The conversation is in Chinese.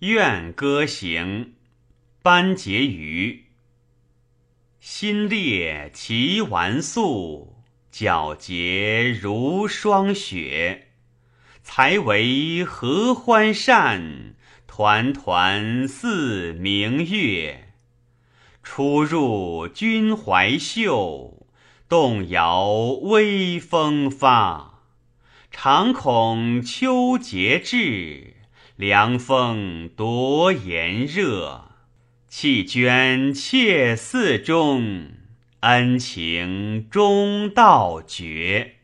怨歌行，班婕妤。新裂齐纨素，皎洁如霜雪。才为合欢扇，团团似明月。出入君怀袖，动摇微风发。常恐秋节至，凉风夺炎热。弃捐妾寺中，恩情终道绝。